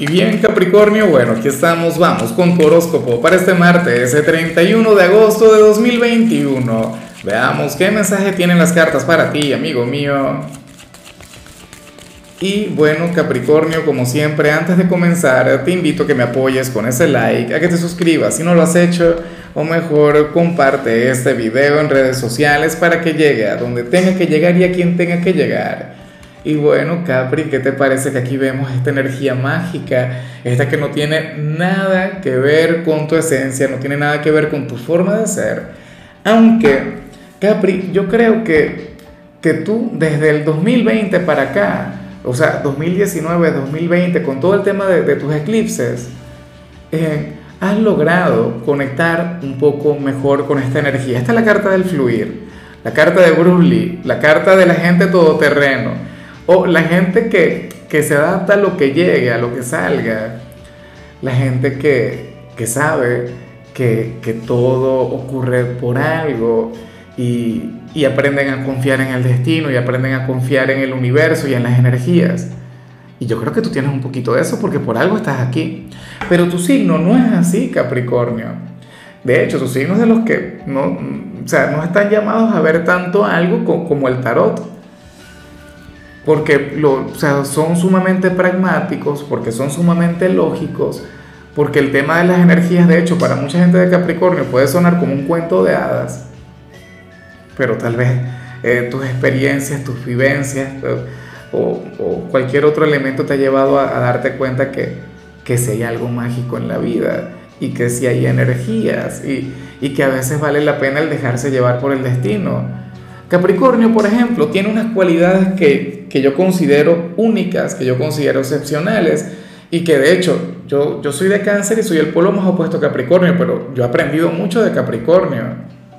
Y bien Capricornio, bueno, aquí estamos, vamos con tu horóscopo para este martes, el 31 de agosto de 2021. Veamos qué mensaje tienen las cartas para ti, amigo mío. Y bueno, Capricornio, como siempre, antes de comenzar, te invito a que me apoyes con ese like, a que te suscribas si no lo has hecho, o mejor comparte este video en redes sociales para que llegue a donde tenga que llegar y a quien tenga que llegar. Y bueno, Capri, ¿qué te parece que aquí vemos esta energía mágica? Esta que no tiene nada que ver con tu esencia, no tiene nada que ver con tu forma de ser. Aunque, Capri, yo creo que, que tú desde el 2020 para acá, o sea, 2019, 2020, con todo el tema de, tus eclipses, eh, has logrado conectar un poco mejor con esta energía. Esta es la carta del fluir, la carta de Bruce Lee, la carta de la gente todoterreno, o la gente que, se adapta a lo que llegue, a lo que salga, la gente que, sabe que, todo ocurre por algo y, y aprenden a confiar en el destino y aprenden a confiar en el universo y en las energías. Y yo creo que tú tienes un poquito de eso porque por algo estás aquí. Pero tu signo no es así, Capricornio. De hecho, tu signo es de los que no, o sea, no están llamados a ver tanto algo como el tarot. Porque lo, o sea, son sumamente pragmáticos, porque son sumamente lógicos, porque el tema de las energías, de hecho, para mucha gente de Capricornio puede sonar como un cuento de hadas pero tal vez eh, tus experiencias, tus vivencias eh, o, cualquier otro elemento te ha llevado a, darte cuenta que, que si hay algo mágico en la vida y que si hay energías y, y que a veces vale la pena el dejarse llevar por el destino. Capricornio, por ejemplo, tiene unas cualidades que, que, yo considero únicas, que yo considero excepcionales y que de hecho yo, yo soy de cáncer y soy el polo más opuesto a Capricornio, pero yo he aprendido mucho de Capricornio.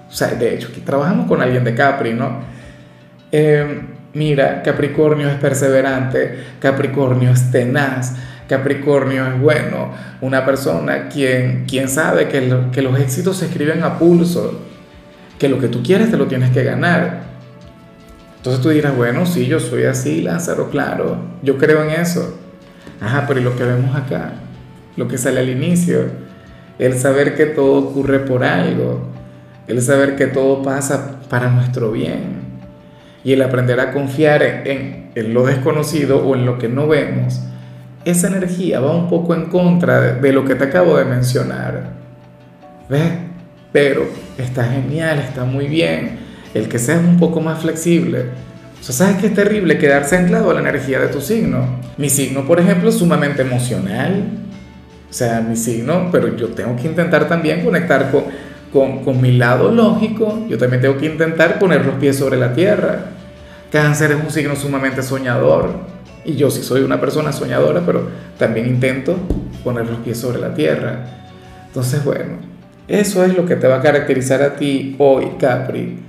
O sea, de hecho, aquí trabajamos con alguien de Capri, ¿no? Eh, mira, Capricornio es perseverante, Capricornio es tenaz, Capricornio es bueno, una persona quien, quien sabe que, que los éxitos se escriben a pulso, que lo que tú quieres te lo tienes que ganar. Entonces tú dirás, bueno, sí, yo soy así, Lázaro, claro, yo creo en eso. Ajá, pero ¿y lo que vemos acá? Lo que sale al inicio, el saber que todo ocurre por algo, el saber que todo pasa para nuestro bien y el aprender a confiar en, lo desconocido o en lo que no vemos, esa energía va un poco en contra de, lo que te acabo de mencionar. ¿Ves? Pero está genial, está muy bien. El que seas un poco más flexible. O sea, ¿sabes qué es terrible quedarse anclado a la energía de tu signo? Mi signo, por ejemplo, es sumamente emocional. O sea, mi signo, pero yo tengo que intentar también conectar con, con, con mi lado lógico, yo también tengo que intentar poner los pies sobre la tierra. Cáncer es un signo sumamente soñador. Y yo sí soy una persona soñadora, pero también intento poner los pies sobre la tierra. Entonces, bueno, eso es lo que te va a caracterizar a ti hoy, Capri.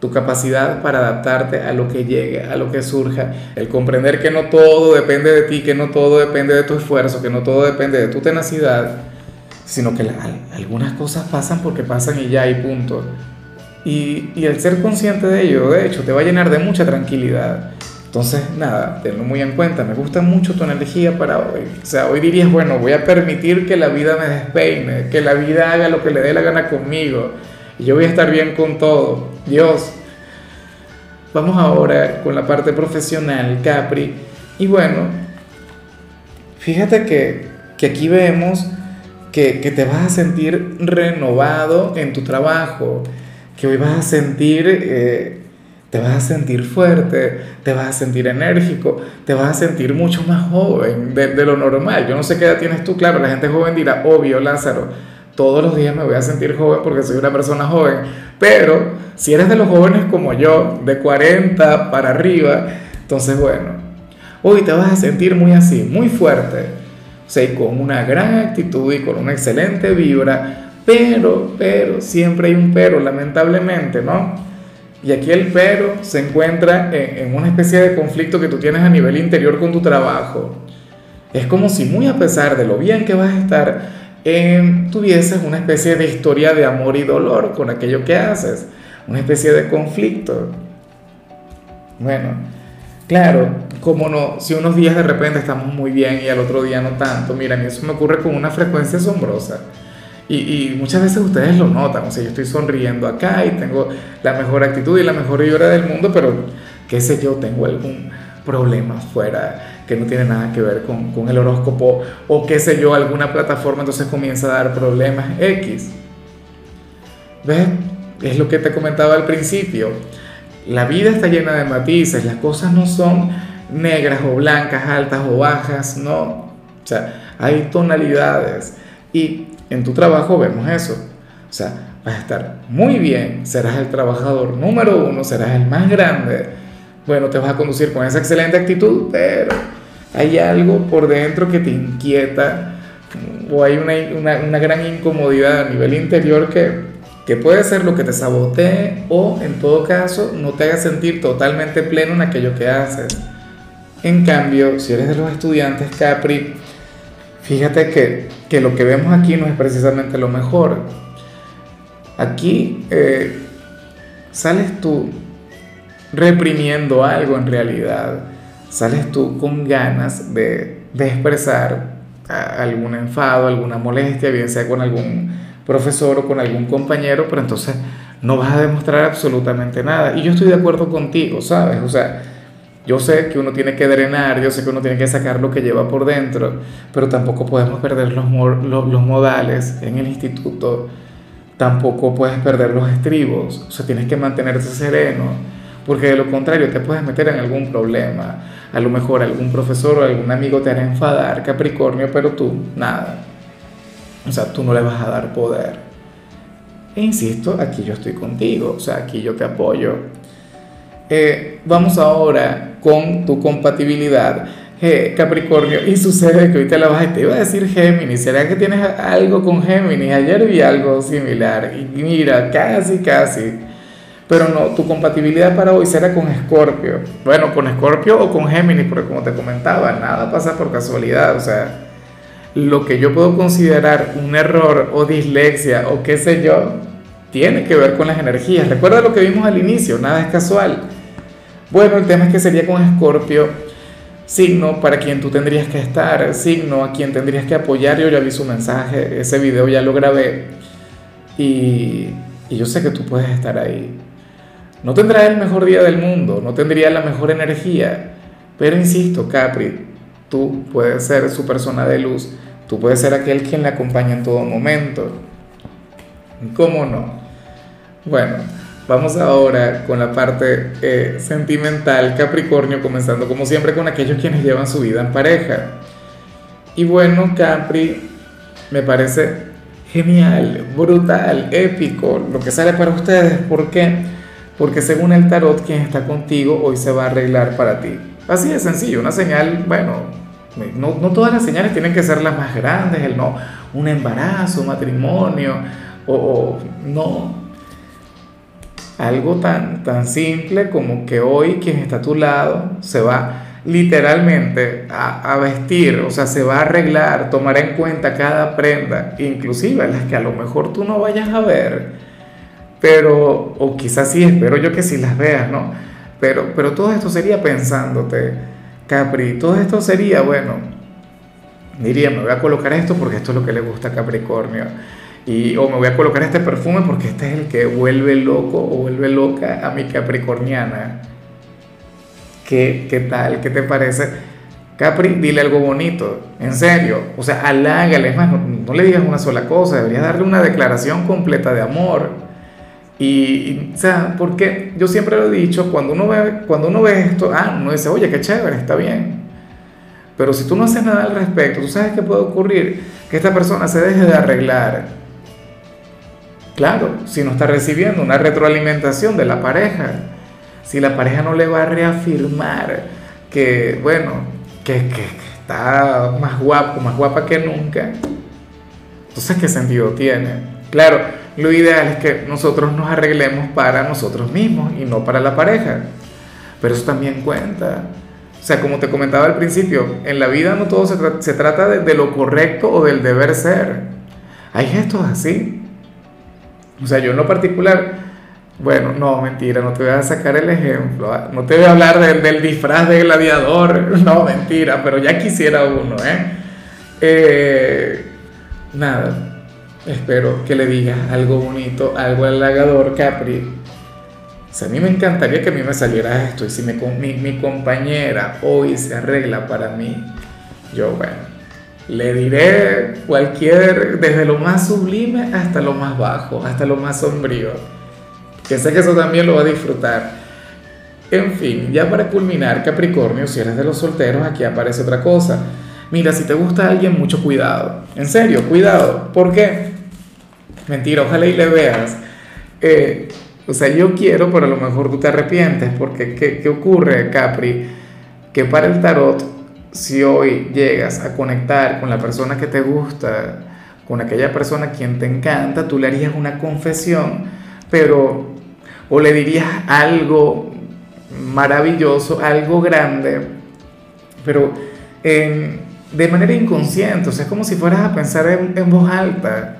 Tu capacidad para adaptarte a lo que llegue, a lo que surja. El comprender que no todo depende de ti, que no todo depende de tu esfuerzo, que no todo depende de tu tenacidad sino que algunas cosas pasan porque pasan y ya hay punto. Y, y, el ser consciente de ello, de hecho, te va a llenar de mucha tranquilidad. Entonces, nada, tenlo muy en cuenta. Me gusta mucho tu energía para hoy. O sea, hoy dirías, bueno, voy a permitir que la vida me despeine, que la vida haga lo que le dé la gana conmigo. Y yo voy a estar bien con todo. Dios. Vamos ahora con la parte profesional, Capri. Y bueno, fíjate que, que aquí vemos que, te vas a sentir renovado en tu trabajo, que hoy vas a sentir, eh, te vas a sentir fuerte, te vas a sentir enérgico, te vas a sentir mucho más joven de, de, lo normal. Yo no sé qué edad tienes tú, claro, la gente joven dirá, obvio, Lázaro, todos los días me voy a sentir joven porque soy una persona joven, pero si eres de los jóvenes como yo, de 40 para arriba, entonces bueno, hoy te vas a sentir muy así, muy fuerte o sea, y con una gran actitud y con una excelente vibra, pero, pero, siempre hay un pero, lamentablemente, ¿no? Y aquí el pero se encuentra en, una especie de conflicto que tú tienes a nivel interior con tu trabajo. Es como si muy a pesar de lo bien que vas a estar, eh, tuvieses una especie de historia de amor y dolor con aquello que haces, una especie de conflicto. Bueno, claro, como no, si unos días de repente estamos muy bien y al otro día no tanto, mira, a mí eso me ocurre con una frecuencia asombrosa. Y, y, muchas veces ustedes lo notan, o sea, yo estoy sonriendo acá y tengo la mejor actitud y la mejor vibra del mundo, pero qué sé yo, tengo algún problema fuera que no tiene nada que ver con, con el horóscopo o qué sé yo, alguna plataforma entonces comienza a dar problemas X. ¿Ves? Es lo que te comentaba al principio. La vida está llena de matices, las cosas no son negras o blancas, altas o bajas, no. O sea, hay tonalidades. Y en tu trabajo vemos eso. O sea, vas a estar muy bien, serás el trabajador número uno, serás el más grande. Bueno, te vas a conducir con esa excelente actitud, pero hay algo por dentro que te inquieta o hay una, una, gran incomodidad a nivel interior que, que puede ser lo que te sabotee o en todo caso no te haga sentir totalmente pleno en aquello que haces. En cambio, si eres de los estudiantes Capri, fíjate que, que lo que vemos aquí no es precisamente lo mejor. Aquí eh, sales tú reprimiendo algo en realidad. Sales tú con ganas de, de expresar algún enfado, alguna molestia, bien sea con algún profesor o con algún compañero, pero entonces no vas a demostrar absolutamente nada. Y yo estoy de acuerdo contigo, ¿sabes? O sea, yo sé que uno tiene que drenar, yo sé que uno tiene que sacar lo que lleva por dentro, pero tampoco podemos perder los, los, los modales en el instituto, tampoco puedes perder los estribos, o sea, tienes que mantenerte sereno, porque de lo contrario te puedes meter en algún problema. A lo mejor algún profesor o algún amigo te hará enfadar, Capricornio, pero tú, nada. O sea, tú no le vas a dar poder. E insisto, aquí yo estoy contigo, o sea, aquí yo te apoyo. Eh, vamos ahora con tu compatibilidad. Capricornio, y sucede que te la vas y te iba a decir Géminis, ¿será que tienes algo con Géminis? Ayer vi algo similar y mira, casi, casi. Pero no, tu compatibilidad para hoy será con Escorpio. Bueno, con Escorpio o con Géminis, porque como te comentaba, nada pasa por casualidad. O sea, lo que yo puedo considerar un error o dislexia o qué sé yo, tiene que ver con las energías. Recuerda lo que vimos al inicio, nada es casual. Bueno, el tema es que sería con Escorpio, signo para quien tú tendrías que estar, signo a quien tendrías que apoyar. Yo ya vi su mensaje, ese video ya lo grabé y, y yo sé que tú puedes estar ahí. No tendrá el mejor día del mundo, no tendría la mejor energía, pero insisto, Capri, tú puedes ser su persona de luz, tú puedes ser aquel quien le acompaña en todo momento. ¿Cómo no? Bueno, vamos ahora con la parte eh, sentimental, Capricornio, comenzando como siempre con aquellos quienes llevan su vida en pareja. Y bueno, Capri, me parece genial, brutal, épico lo que sale para ustedes. ¿Por qué? Porque según el tarot quien está contigo hoy se va a arreglar para ti. Así de sencillo, una señal, bueno, no, todas las señales tienen que ser las más grandes, el no, un embarazo, un matrimonio, o, no, algo tan, tan simple como que hoy quien está a tu lado se va literalmente a, a, vestir, o sea, se va a arreglar, tomar en cuenta cada prenda, inclusive las que a lo mejor tú no vayas a ver pero, o quizás sí, espero yo que sí las veas, ¿no? Pero, pero todo esto sería pensándote, Capri, todo esto sería, bueno, diría, me voy a colocar esto porque esto es lo que le gusta a Capricornio. Y, o me voy a colocar este perfume porque este es el que vuelve loco o vuelve loca a mi capricorniana. ¿Qué, qué tal? ¿Qué te parece? Capri, dile algo bonito, en serio. O sea, halágale, es más, no, no le digas una sola cosa, deberías darle una declaración completa de amor y, o sea, porque yo siempre lo he dicho, cuando uno ve, cuando uno ve esto, ah, uno dice, oye, qué chévere, está bien. Pero si tú no haces nada al respecto, tú sabes qué puede ocurrir, que esta persona se deje de arreglar. Claro, si no está recibiendo una retroalimentación de la pareja, si la pareja no le va a reafirmar que, bueno, que, que está más guapo, más guapa que nunca, entonces, ¿qué sentido tiene? Claro, lo ideal es que nosotros nos arreglemos para nosotros mismos y no para la pareja. Pero eso también cuenta. O sea, como te comentaba al principio, en la vida no todo se, trata de, lo correcto o del deber ser. Hay gestos así. O sea, yo en lo particular, Bueno, no, mentira, no te voy a sacar el ejemplo, ¿ah? no te voy a hablar del, disfraz de gladiador, no, mentira, pero ya quisiera uno, ¿eh? eh nada, espero que le digas algo bonito, algo halagador, Capri. O sea, a mí me encantaría que a mí me saliera esto y si mi, mi, compañera hoy se arregla para mí, yo, bueno, le diré cualquier, desde lo más sublime hasta lo más bajo, hasta lo más sombrío que sé que eso también lo va a disfrutar. En fin, ya para culminar, Capricornio, si eres de los solteros, aquí aparece otra cosa. Mira, si te gusta alguien, mucho cuidado. En serio, cuidado. ¿Por qué? Mentira, ojalá y le veas. Eh, o sea, yo quiero, pero a lo mejor tú te arrepientes, porque ¿qué, ¿qué ocurre, Capri? Que para el tarot, si hoy llegas a conectar con la persona que te gusta, con aquella persona quien te encanta, tú le harías una confesión, pero o le dirías algo maravilloso, algo grande, pero de manera inconsciente, o sea, es como si fueras a pensar en, voz alta.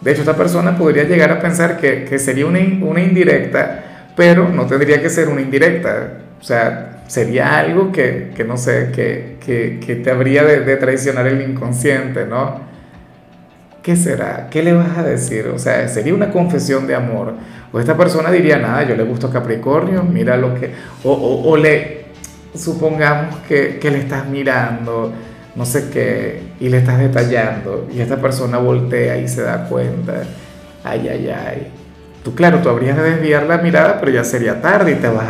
De hecho, esta persona podría llegar a pensar que, sería una, una, indirecta, pero no tendría que ser una indirecta. O sea, sería algo que, no sé, que, que, te habría de, de traicionar el inconsciente, ¿no? ¿Qué será? ¿Qué le vas a decir? O sea, sería una confesión de amor. O esta persona diría, nada, yo le gusto Capricornio, mira lo que... O, o, le, supongamos que, que, le estás mirando, no sé qué, y le estás detallando, y esta persona voltea y se da cuenta, ay, ay, ay. Tú, claro, tú habrías de desviar la mirada, pero ya sería tarde y te vas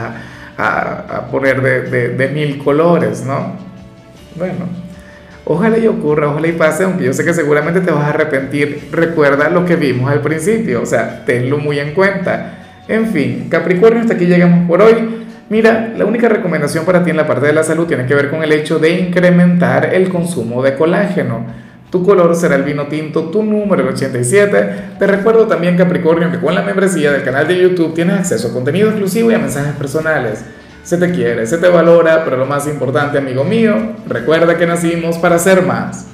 a, a, poner de, de, de mil colores, ¿no? Bueno, Ojalá y ocurra, ojalá y pase, aunque yo sé que seguramente te vas a arrepentir. Recuerda lo que vimos al principio, o sea, tenlo muy en cuenta. En fin, Capricornio, hasta aquí llegamos por hoy. Mira, la única recomendación para ti en la parte de la salud tiene que ver con el hecho de incrementar el consumo de colágeno. Tu color será el vino tinto, tu número el 87. Te recuerdo también, Capricornio, que con la membresía del canal de YouTube tienes acceso a contenido exclusivo y a mensajes personales. Se te quiere, se te valora, pero lo más importante, amigo mío, recuerda que nacimos para ser más.